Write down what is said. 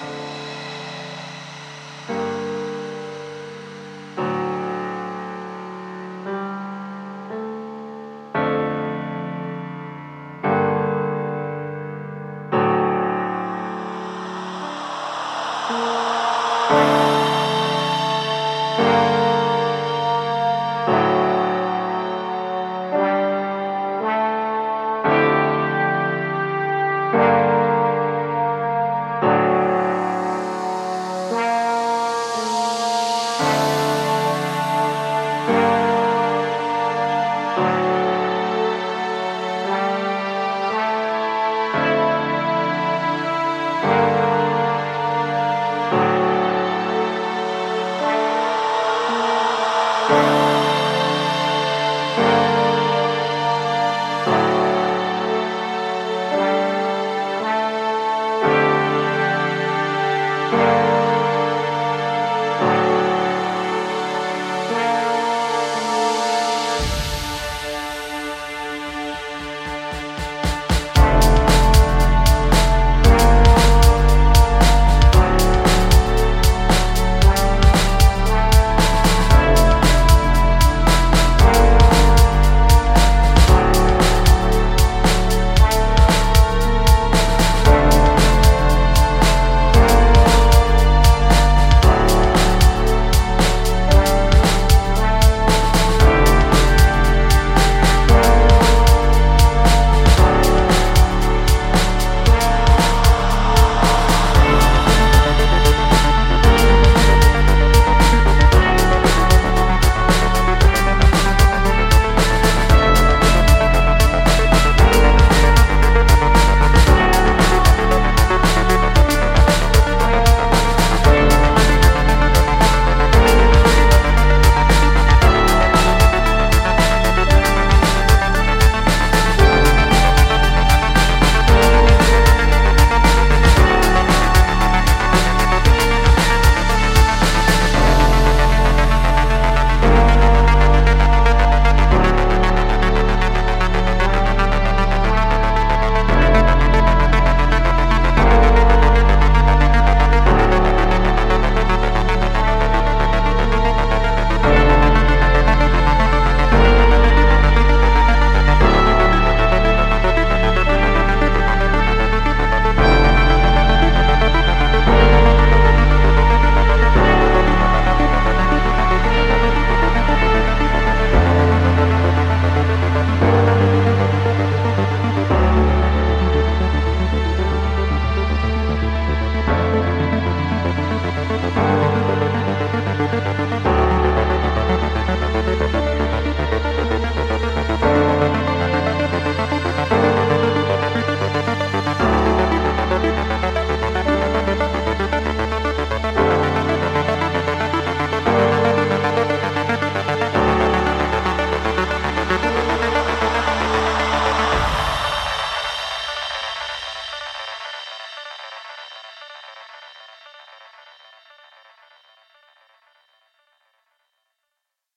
Bye.